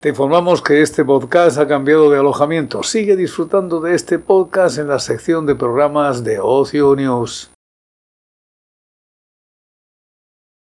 Te informamos que este podcast ha cambiado de alojamiento. Sigue disfrutando de este podcast en la sección de programas de Ocio News.